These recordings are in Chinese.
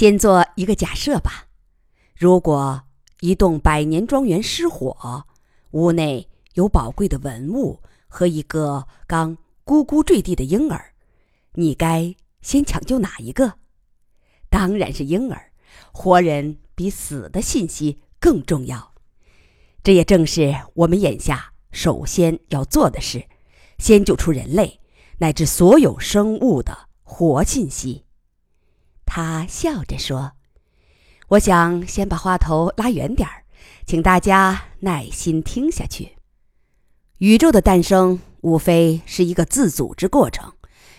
先做一个假设吧：如果一栋百年庄园失火，屋内有宝贵的文物和一个刚咕咕坠地的婴儿，你该先抢救哪一个？当然是婴儿。活人比死的信息更重要。这也正是我们眼下首先要做的事：先救出人类乃至所有生物的活信息。他笑着说：“我想先把话头拉远点儿，请大家耐心听下去。宇宙的诞生无非是一个自组织过程，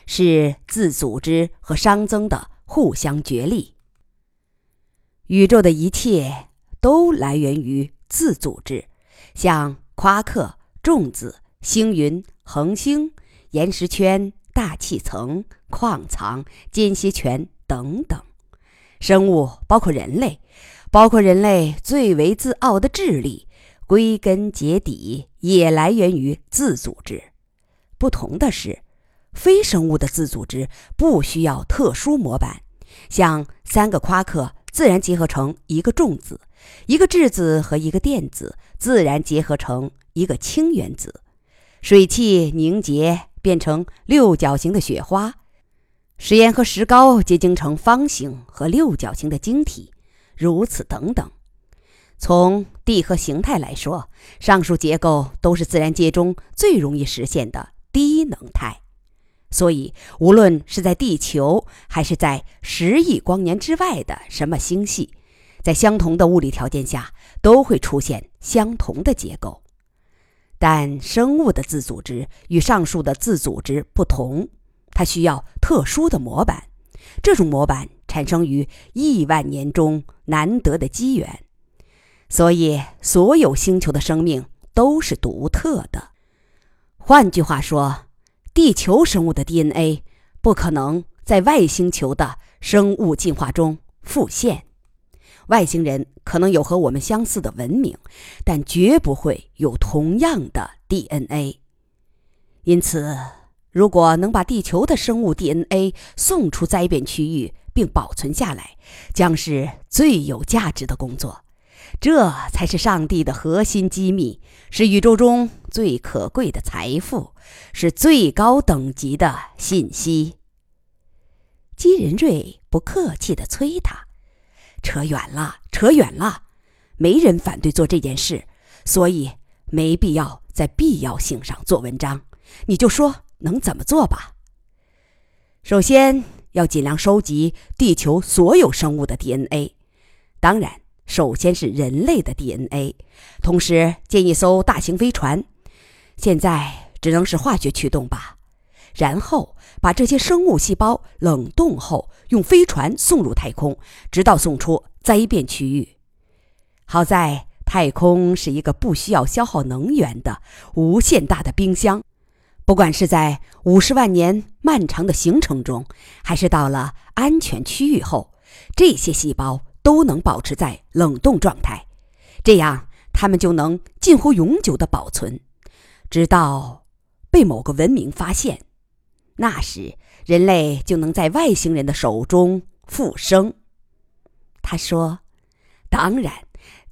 是自组织和熵增的互相角力。宇宙的一切都来源于自组织，像夸克、重子、星云、恒星、岩石圈、大气层、矿藏、间歇泉。”等等，生物包括人类，包括人类最为自傲的智力，归根结底也来源于自组织。不同的是，非生物的自组织不需要特殊模板，像三个夸克自然结合成一个重子，一个质子和一个电子自然结合成一个氢原子，水汽凝结变成六角形的雪花。石岩和石膏结晶成方形和六角形的晶体，如此等等。从地核形态来说，上述结构都是自然界中最容易实现的低能态。所以，无论是在地球，还是在十亿光年之外的什么星系，在相同的物理条件下，都会出现相同的结构。但生物的自组织与上述的自组织不同。它需要特殊的模板，这种模板产生于亿万年中难得的机缘，所以所有星球的生命都是独特的。换句话说，地球生物的 DNA 不可能在外星球的生物进化中复现。外星人可能有和我们相似的文明，但绝不会有同样的 DNA。因此。如果能把地球的生物 DNA 送出灾变区域并保存下来，将是最有价值的工作。这才是上帝的核心机密，是宇宙中最可贵的财富，是最高等级的信息。基仁瑞不客气地催他：“扯远了，扯远了。没人反对做这件事，所以没必要在必要性上做文章。你就说。”能怎么做吧？首先要尽量收集地球所有生物的 DNA，当然，首先是人类的 DNA。同时建一艘大型飞船，现在只能是化学驱动吧。然后把这些生物细胞冷冻后，用飞船送入太空，直到送出灾变区域。好在太空是一个不需要消耗能源的无限大的冰箱。不管是在五十万年漫长的行程中，还是到了安全区域后，这些细胞都能保持在冷冻状态，这样它们就能近乎永久的保存，直到被某个文明发现。那时，人类就能在外星人的手中复生。他说：“当然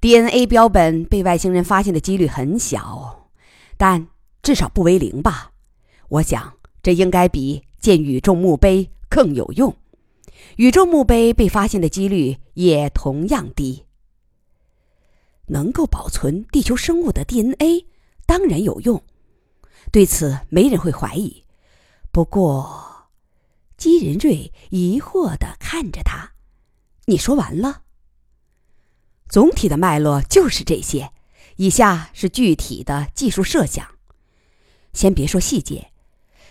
，DNA 标本被外星人发现的几率很小，但至少不为零吧。”我想，这应该比建宇宙墓碑更有用。宇宙墓碑被发现的几率也同样低。能够保存地球生物的 DNA，当然有用，对此没人会怀疑。不过，基仁瑞疑惑地看着他：“你说完了？总体的脉络就是这些。以下是具体的技术设想，先别说细节。”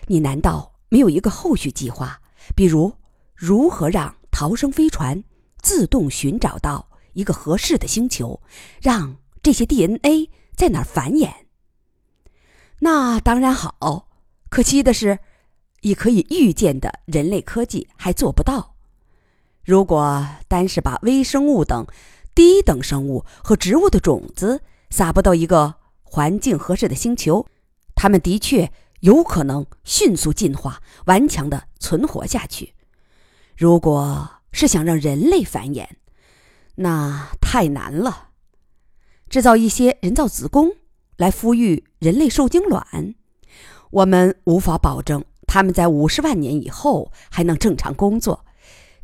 你难道没有一个后续计划？比如，如何让逃生飞船自动寻找到一个合适的星球，让这些 DNA 在哪儿繁衍？那当然好，可惜的是，以可以预见的人类科技还做不到。如果单是把微生物等低等生物和植物的种子撒播到一个环境合适的星球，它们的确。有可能迅速进化，顽强的存活下去。如果是想让人类繁衍，那太难了。制造一些人造子宫来孵育人类受精卵，我们无法保证他们在五十万年以后还能正常工作。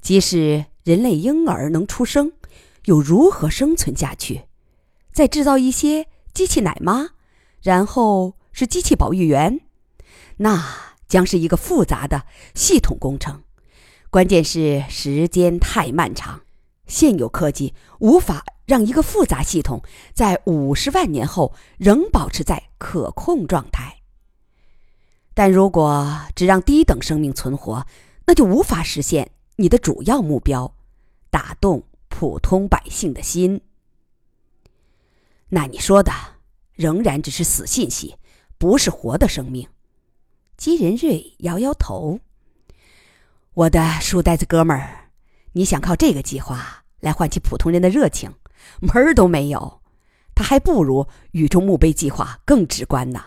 即使人类婴儿能出生，又如何生存下去？再制造一些机器奶妈，然后是机器保育员，那将是一个复杂的系统工程。关键是时间太漫长，现有科技无法让一个复杂系统在五十万年后仍保持在可控状态。但如果只让低等生命存活，那就无法实现你的主要目标——打动普通百姓的心。那你说的仍然只是死信息，不是活的生命。姬仁瑞摇摇头。我的书呆子哥们儿，你想靠这个计划来唤起普通人的热情，门儿都没有。他还不如宇宙墓碑计划更直观呢。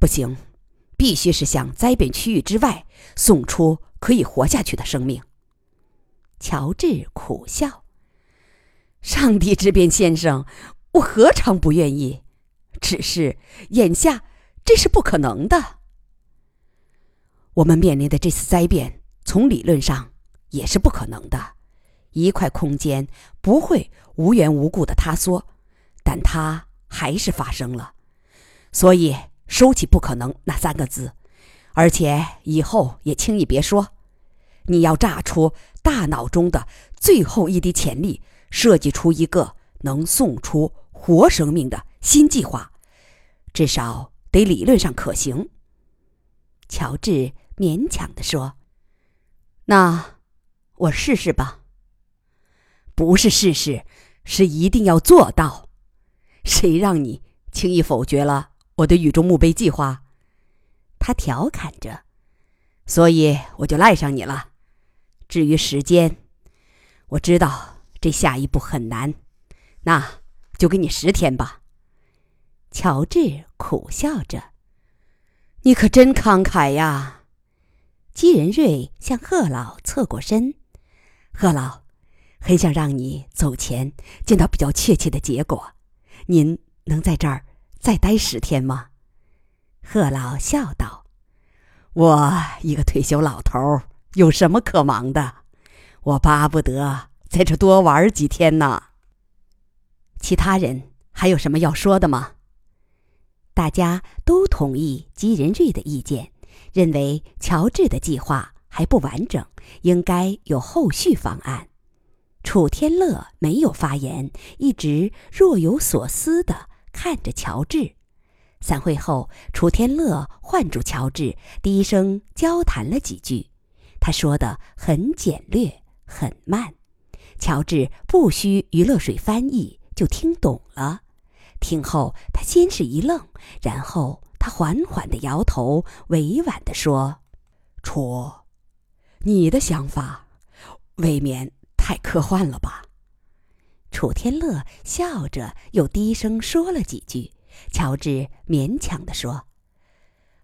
不行，必须是向灾变区域之外送出可以活下去的生命。乔治苦笑：“上帝之鞭先生，我何尝不愿意？只是眼下这是不可能的。我们面临的这次灾变。”从理论上也是不可能的，一块空间不会无缘无故的塌缩，但它还是发生了，所以收起“不可能”那三个字，而且以后也轻易别说。你要炸出大脑中的最后一滴潜力，设计出一个能送出活生命的新计划，至少得理论上可行。乔治勉强的说。那，我试试吧。不是试试，是一定要做到。谁让你轻易否决了我的宇宙墓碑计划？他调侃着。所以我就赖上你了。至于时间，我知道这下一步很难，那就给你十天吧。乔治苦笑着。你可真慷慨呀。姬仁瑞向贺老侧过身，贺老，很想让你走前见到比较确切的结果。您能在这儿再待十天吗？贺老笑道：“我一个退休老头，有什么可忙的？我巴不得在这多玩几天呢。”其他人还有什么要说的吗？大家都同意姬仁瑞的意见。认为乔治的计划还不完整，应该有后续方案。楚天乐没有发言，一直若有所思地看着乔治。散会后，楚天乐唤住乔治，低声交谈了几句。他说的很简略，很慢，乔治不需余乐水翻译就听懂了。听后，他先是一愣，然后。他缓缓的摇头，委婉的说：“楚，你的想法未免太科幻了吧？”楚天乐笑着又低声说了几句。乔治勉强的说：“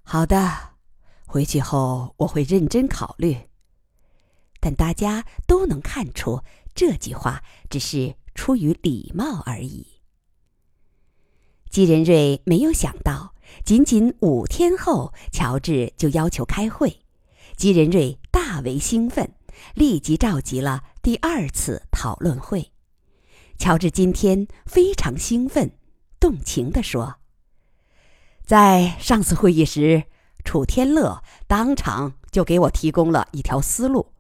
好的，回去后我会认真考虑。”但大家都能看出，这句话只是出于礼貌而已。姬仁瑞没有想到。仅仅五天后，乔治就要求开会，吉仁瑞大为兴奋，立即召集了第二次讨论会。乔治今天非常兴奋，动情地说：“在上次会议时，楚天乐当场就给我提供了一条思路。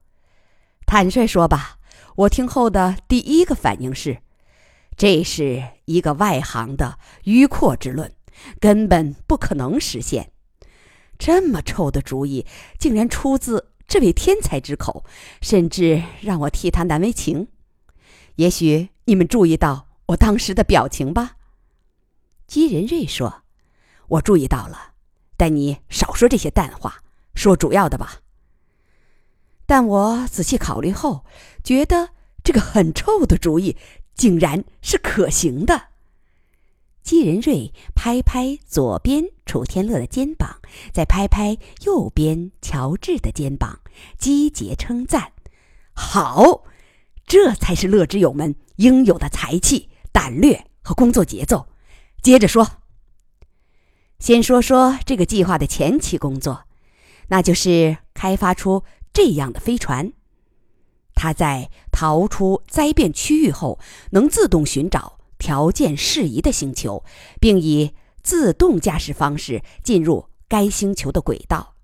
坦率说吧，我听后的第一个反应是，这是一个外行的迂阔之论。”根本不可能实现，这么臭的主意竟然出自这位天才之口，甚至让我替他难为情。也许你们注意到我当时的表情吧？姬仁瑞说：“我注意到了，但你少说这些淡话，说主要的吧。”但我仔细考虑后，觉得这个很臭的主意竟然是可行的。姬仁瑞拍拍左边楚天乐的肩膀，再拍拍右边乔治的肩膀，击节称赞：“好，这才是乐之友们应有的才气、胆略和工作节奏。接着说，先说说这个计划的前期工作，那就是开发出这样的飞船。它在逃出灾变区域后，能自动寻找条件适宜的星球，并以自动驾驶方式进入该星球的轨道。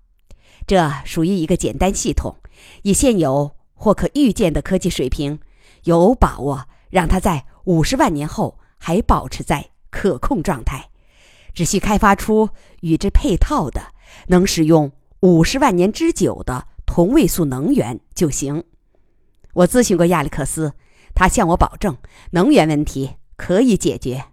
这属于一个简单系统，以现有。或可预见的科技水平，有把握让它在五十万年后还保持在可控状态。只需开发出与之配套的、能使用五十万年之久的同位素能源就行。我咨询过亚历克斯，他向我保证能源问题可以解决。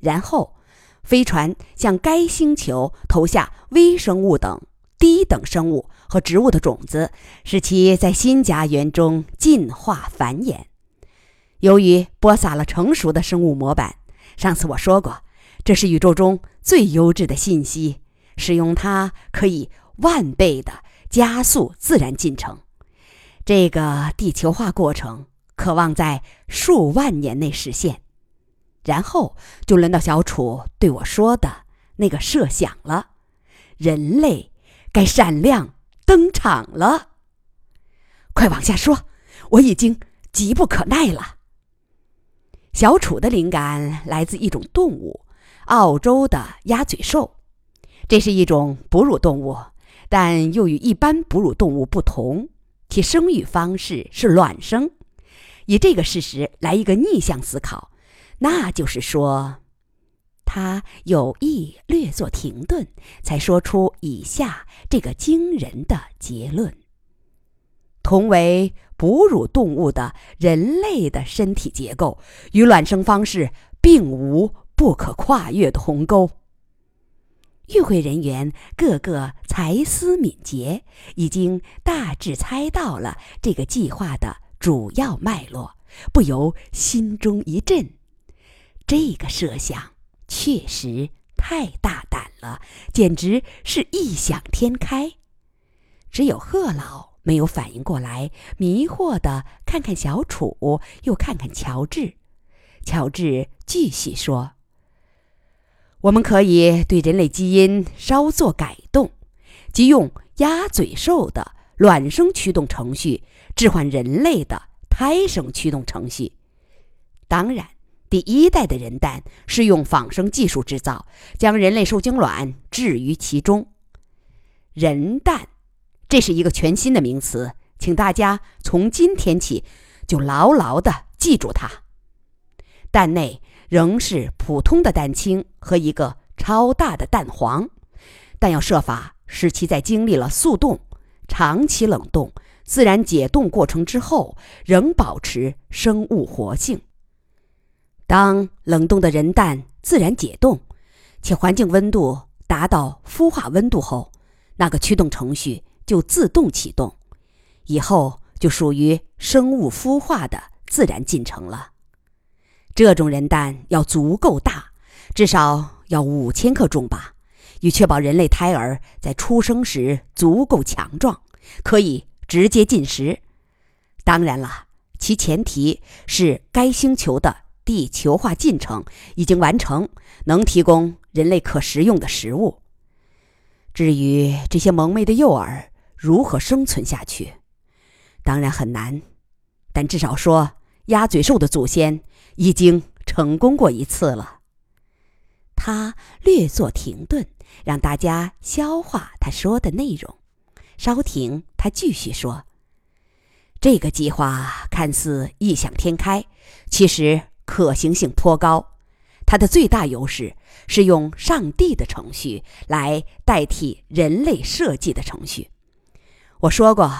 然后，飞船向该星球投下微生物等。低等生物和植物的种子，使其在新家园中进化繁衍。由于播撒了成熟的生物模板，上次我说过，这是宇宙中最优质的信息，使用它可以万倍的加速自然进程。这个地球化过程渴望在数万年内实现。然后就轮到小楚对我说的那个设想了：人类。该闪亮登场了！快往下说，我已经急不可耐了。小楚的灵感来自一种动物——澳洲的鸭嘴兽。这是一种哺乳动物，但又与一般哺乳动物不同，其生育方式是卵生。以这个事实来一个逆向思考，那就是说。他有意略作停顿，才说出以下这个惊人的结论：同为哺乳动物的人类的身体结构与卵生方式并无不可跨越的鸿沟。与会人员个个才思敏捷，已经大致猜到了这个计划的主要脉络，不由心中一震。这个设想。确实太大胆了，简直是异想天开。只有贺老没有反应过来，迷惑的看看小楚，又看看乔治。乔治继续说：“我们可以对人类基因稍作改动，即用鸭嘴兽的卵生驱动程序置换人类的胎生驱动程序。当然。”第一代的人蛋是用仿生技术制造，将人类受精卵置于其中。人蛋，这是一个全新的名词，请大家从今天起就牢牢地记住它。蛋内仍是普通的蛋清和一个超大的蛋黄，但要设法使其在经历了速冻、长期冷冻、自然解冻过程之后，仍保持生物活性。当冷冻的人蛋自然解冻，且环境温度达到孵化温度后，那个驱动程序就自动启动，以后就属于生物孵化的自然进程了。这种人蛋要足够大，至少要五千克重吧，以确保人类胎儿在出生时足够强壮，可以直接进食。当然了，其前提是该星球的。地球化进程已经完成，能提供人类可食用的食物。至于这些萌妹的幼儿如何生存下去，当然很难。但至少说，鸭嘴兽的祖先已经成功过一次了。他略作停顿，让大家消化他说的内容。稍停，他继续说：“这个计划看似异想天开，其实……”可行性颇高，它的最大优势是用上帝的程序来代替人类设计的程序。我说过，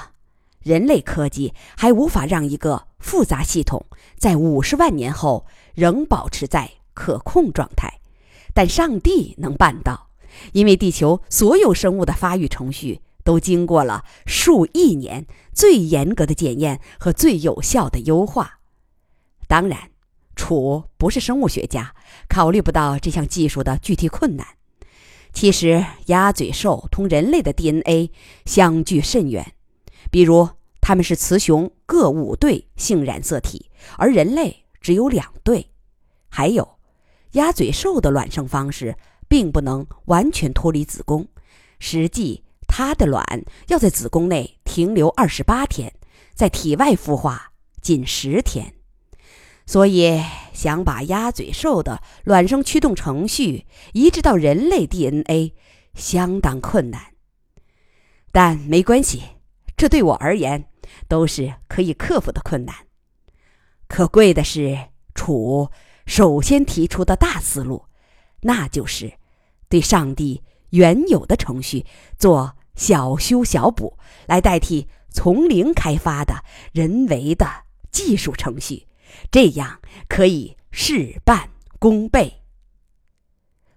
人类科技还无法让一个复杂系统在五十万年后仍保持在可控状态，但上帝能办到，因为地球所有生物的发育程序都经过了数亿年最严格的检验和最有效的优化。当然。楚不是生物学家，考虑不到这项技术的具体困难。其实，鸭嘴兽同人类的 DNA 相距甚远，比如它们是雌雄各五对性染色体，而人类只有两对。还有，鸭嘴兽的卵生方式并不能完全脱离子宫，实际它的卵要在子宫内停留二十八天，在体外孵化仅十天。所以，想把鸭嘴兽的卵生驱动程序移植到人类 DNA，相当困难。但没关系，这对我而言都是可以克服的困难。可贵的是，楚首先提出的大思路，那就是对上帝原有的程序做小修小补，来代替从零开发的人为的技术程序。这样可以事半功倍。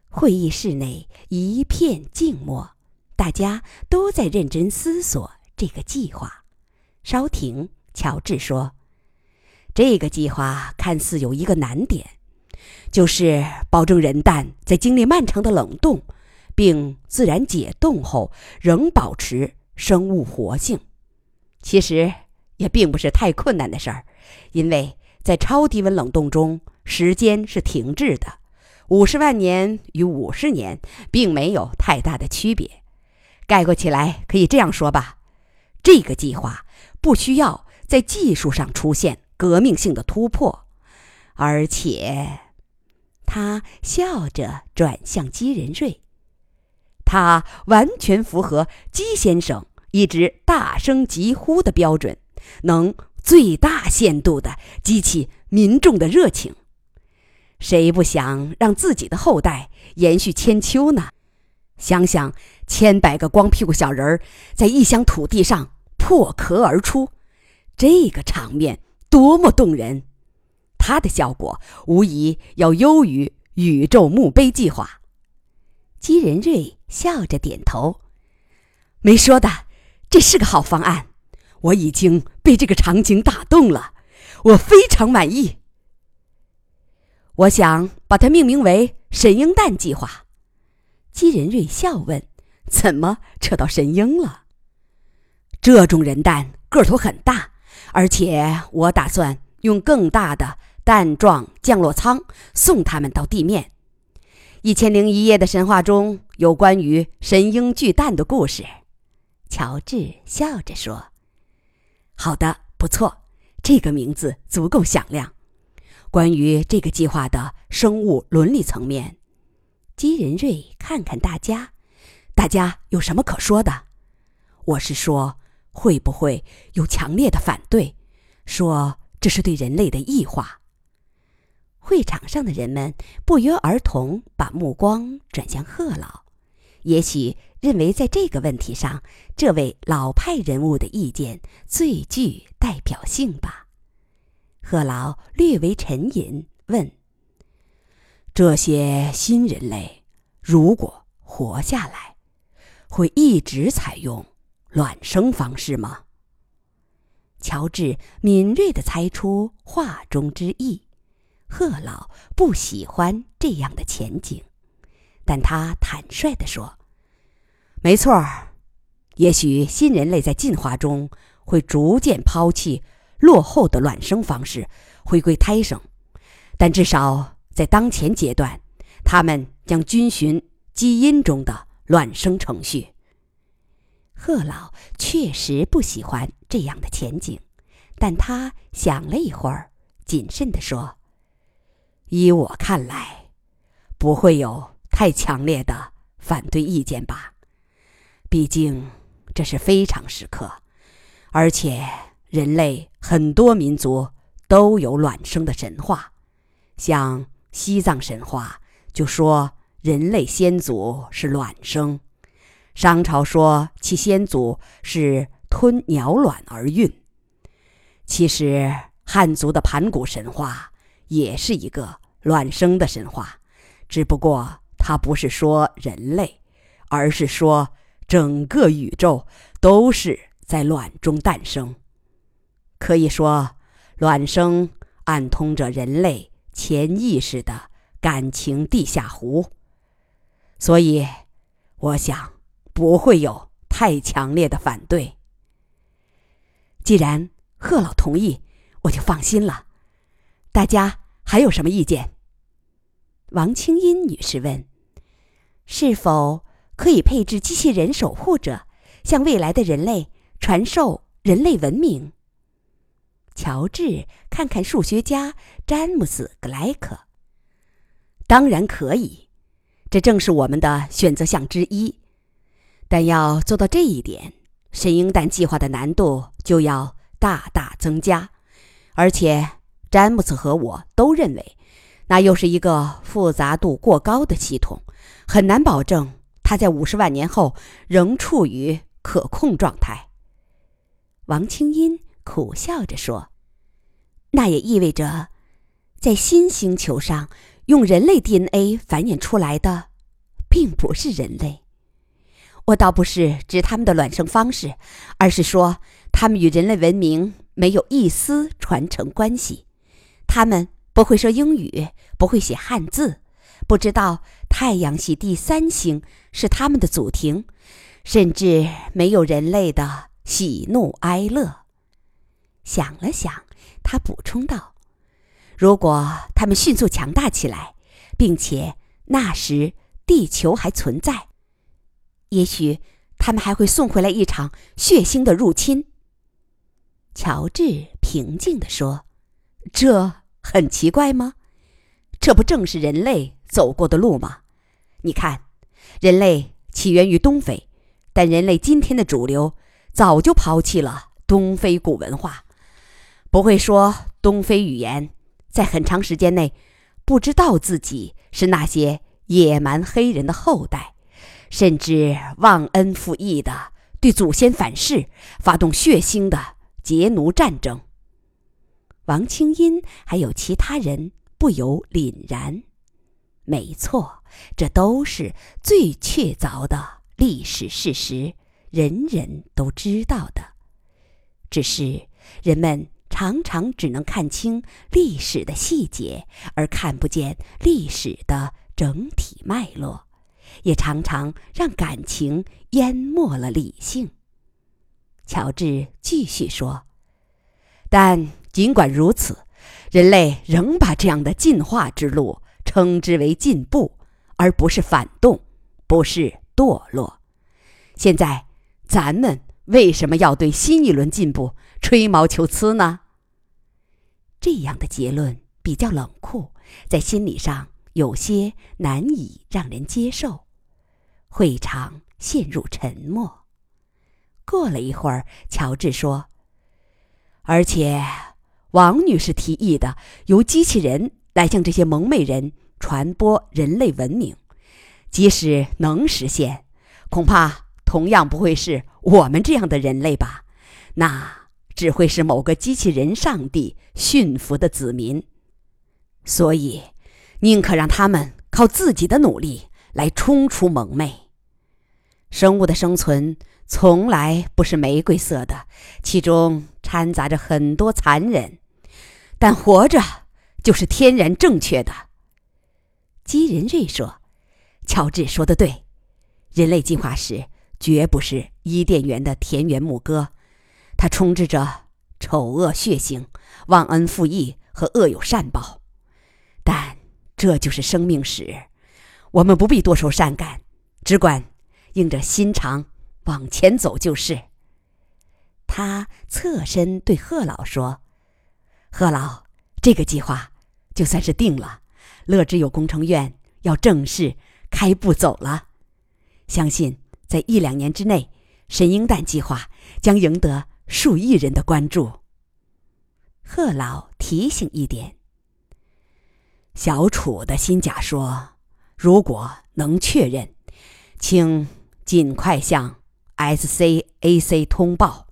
会议室内一片静默，大家都在认真思索这个计划。稍停，乔治说：“这个计划看似有一个难点，就是保证人蛋在经历漫长的冷冻并自然解冻后仍保持生物活性。其实也并不是太困难的事儿，因为……”在超低温冷冻中，时间是停滞的，五十万年与五十年并没有太大的区别。概括起来，可以这样说吧：这个计划不需要在技术上出现革命性的突破，而且，他笑着转向姬仁瑞，他完全符合姬先生一直大声疾呼的标准，能。最大限度的激起民众的热情，谁不想让自己的后代延续千秋呢？想想千百个光屁股小人儿在异乡土地上破壳而出，这个场面多么动人！它的效果无疑要优于宇宙墓碑计划。姬仁瑞笑着点头：“没说的，这是个好方案。”我已经被这个场景打动了，我非常满意。我想把它命名为“神鹰蛋计划”。姬仁瑞笑问：“怎么扯到神鹰了？”这种人蛋个头很大，而且我打算用更大的蛋状降落舱送他们到地面。《一千零一夜》的神话中有关于神鹰巨蛋的故事。乔治笑着说。好的，不错，这个名字足够响亮。关于这个计划的生物伦理层面，基仁瑞看看大家，大家有什么可说的？我是说，会不会有强烈的反对，说这是对人类的异化？会场上的人们不约而同把目光转向贺老，也许。认为在这个问题上，这位老派人物的意见最具代表性吧？贺老略为沉吟，问：“这些新人类如果活下来，会一直采用卵生方式吗？”乔治敏锐地猜出话中之意。贺老不喜欢这样的前景，但他坦率地说。没错儿，也许新人类在进化中会逐渐抛弃落后的卵生方式，回归胎生，但至少在当前阶段，他们将遵循基因中的卵生程序。贺老确实不喜欢这样的前景，但他想了一会儿，谨慎地说：“依我看来，不会有太强烈的反对意见吧。”毕竟，这是非常时刻，而且人类很多民族都有卵生的神话，像西藏神话就说人类先祖是卵生，商朝说其先祖是吞鸟卵而孕。其实汉族的盘古神话也是一个卵生的神话，只不过它不是说人类，而是说。整个宇宙都是在卵中诞生，可以说，卵生暗通着人类潜意识的感情地下湖。所以，我想不会有太强烈的反对。既然贺老同意，我就放心了。大家还有什么意见？王清音女士问：“是否可以配置机器人守护者，向未来的人类传授人类文明？”乔治看看数学家詹姆斯·格莱克。当然可以，这正是我们的选择项之一。但要做到这一点，神鹰蛋计划的难度就要大大增加，而且詹姆斯和我都认为。那又是一个复杂度过高的系统，很难保证它在五十万年后仍处于可控状态。王清音苦笑着说：“那也意味着，在新星球上用人类 DNA 繁衍出来的，并不是人类。我倒不是指他们的卵生方式，而是说他们与人类文明没有一丝传承关系，他们。”不会说英语，不会写汉字，不知道太阳系第三星是他们的祖庭，甚至没有人类的喜怒哀乐。想了想，他补充道：“如果他们迅速强大起来，并且那时地球还存在，也许他们还会送回来一场血腥的入侵。”乔治平静地说：“这。”很奇怪吗？这不正是人类走过的路吗？你看，人类起源于东非，但人类今天的主流早就抛弃了东非古文化，不会说东非语言，在很长时间内不知道自己是那些野蛮黑人的后代，甚至忘恩负义的对祖先反噬，发动血腥的劫奴战争。王清音还有其他人不由凛然。没错，这都是最确凿的历史事实，人人都知道的。只是人们常常只能看清历史的细节，而看不见历史的整体脉络，也常常让感情淹没了理性。乔治继续说：“但。”尽管如此，人类仍把这样的进化之路称之为进步，而不是反动，不是堕落。现在，咱们为什么要对新一轮进步吹毛求疵呢？这样的结论比较冷酷，在心理上有些难以让人接受。会场陷入沉默。过了一会儿，乔治说：“而且。”王女士提议的由机器人来向这些蒙昧人传播人类文明，即使能实现，恐怕同样不会是我们这样的人类吧？那只会是某个机器人上帝驯服的子民。所以，宁可让他们靠自己的努力来冲出蒙昧。生物的生存从来不是玫瑰色的，其中掺杂着很多残忍。但活着就是天然正确的。基仁瑞说：“乔治说的对，人类进化史绝不是伊甸园的田园牧歌，它充斥着丑恶血腥、忘恩负义和恶有善报。但这就是生命史，我们不必多愁善感，只管硬着心肠往前走就是。”他侧身对贺老说。贺老，这个计划就算是定了。乐之友工程院要正式开步走了，相信在一两年之内，神鹰蛋计划将赢得数亿人的关注。贺老提醒一点：小楚的新假说，如果能确认，请尽快向 SCAC 通报。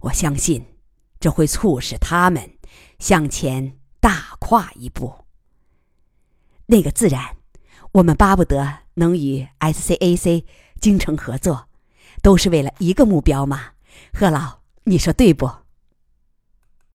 我相信，这会促使他们。向前大跨一步。那个自然，我们巴不得能与 SCAC 精诚合作，都是为了一个目标嘛。贺老，你说对不？